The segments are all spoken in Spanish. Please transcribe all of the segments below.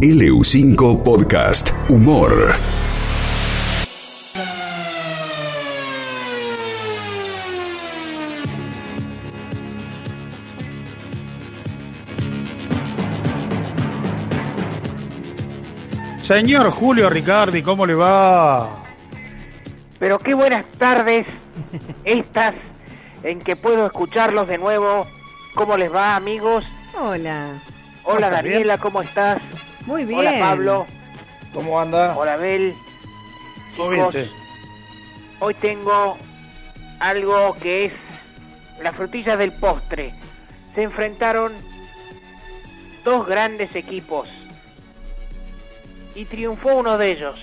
LU5 Podcast Humor. Señor Julio Ricardi, ¿cómo le va? Pero qué buenas tardes estas en que puedo escucharlos de nuevo. ¿Cómo les va, amigos? Hola. Hola. Daniela, ¿cómo estás? Muy bien. Hola, Pablo. ¿Cómo anda? Hola, Abel. Bien, Chicos, sí. hoy tengo algo que es la frutilla del postre. Se enfrentaron dos grandes equipos y triunfó uno de ellos.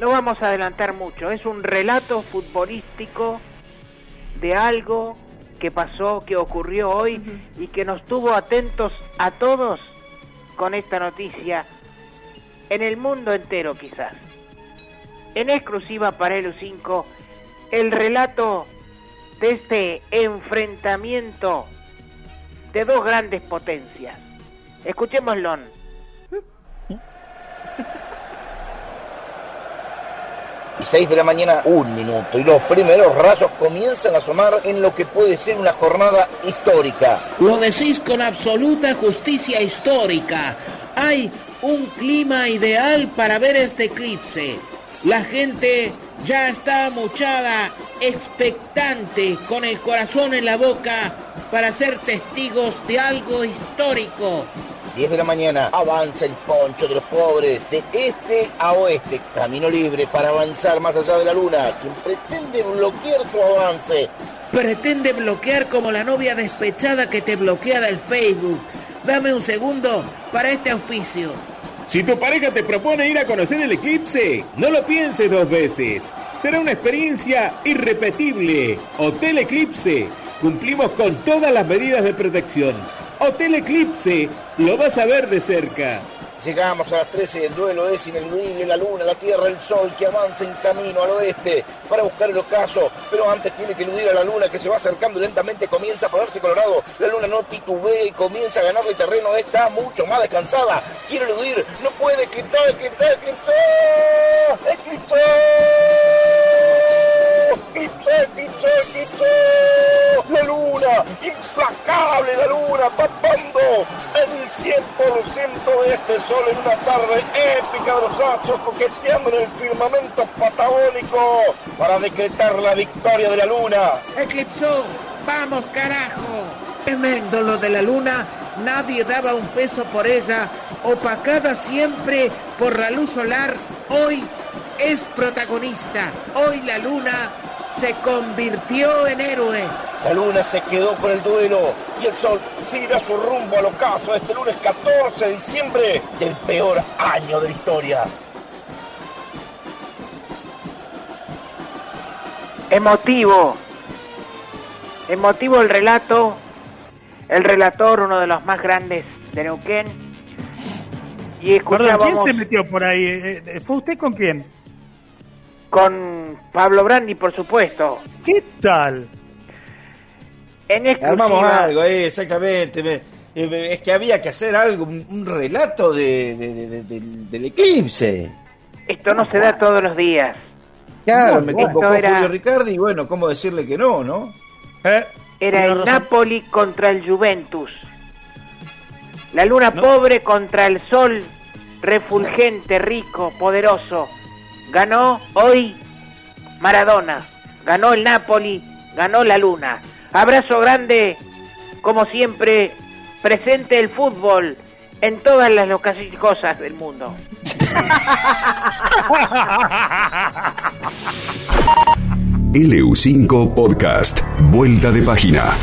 No vamos a adelantar mucho, es un relato futbolístico de algo que pasó, que ocurrió hoy y que nos tuvo atentos a todos con esta noticia en el mundo entero quizás. En exclusiva para el 5 el relato de este enfrentamiento de dos grandes potencias. Escuchémoslo. 6 de la mañana, un minuto. Y los primeros rayos comienzan a asomar en lo que puede ser una jornada histórica. Lo decís con absoluta justicia histórica. Hay un clima ideal para ver este eclipse. La gente ya está muchada, expectante, con el corazón en la boca para ser testigos de algo histórico. 10 de la mañana, avanza el poncho de los pobres, de este a oeste, camino libre para avanzar más allá de la luna, quien pretende bloquear su avance. Pretende bloquear como la novia despechada que te bloquea del Facebook. Dame un segundo para este auspicio. Si tu pareja te propone ir a conocer el eclipse, no lo pienses dos veces. Será una experiencia irrepetible. Hotel Eclipse. Cumplimos con todas las medidas de protección. Hotel Eclipse. Lo vas a ver de cerca. Llegamos a las 13 el duelo es ineludible, la luna, la tierra, el sol que avanza en camino al oeste para buscar el ocaso, pero antes tiene que eludir a la luna que se va acercando lentamente, comienza a ponerse colorado, la luna no titubea y comienza a ganarle terreno, está mucho más descansada, quiere eludir, no puede, eclipsar, eclipsar, eclipsar, eclipsar, eclipsar, eclipsar, eclipsar, la luna, luna, tapando el 100% de este sol en una tarde épica de los astros coqueteando en el firmamento patagónico para decretar la victoria de la luna. Eclipsó, vamos carajo. Tremendo lo de la luna, nadie daba un peso por ella, opacada siempre por la luz solar, hoy es protagonista, hoy la luna se convirtió en héroe. La luna se quedó con el duelo y el sol a su rumbo al ocaso este lunes 14 de diciembre del peor año de la historia. Emotivo. Emotivo el relato. El relator, uno de los más grandes de Neuquén. Y Perdón, ¿quién escuchábamos se metió por ahí? Eh, eh, ¿Fue usted con quién? con Pablo Brandi, por supuesto. ¿Qué tal? En exclusiva, Armamos algo, eh, exactamente. me- eh, es que había que hacer algo, un, un relato de, de- de- de- del- del eclipse. esto no se da todos los días. Claro, No, me convocó era- Julio Ricardi y bueno, ¿cómo decirle que no, no? ¿Eh? Era el. Napoli contra el Juventus. La luna No. pobre contra el sol refulgente, rico, poderoso. Ganó hoy Maradona. Ganó el Napoli, ganó la luna. Abrazo grande, como siempre, presente el fútbol en todas las cosas del mundo. LU5 Podcast. Vuelta de página.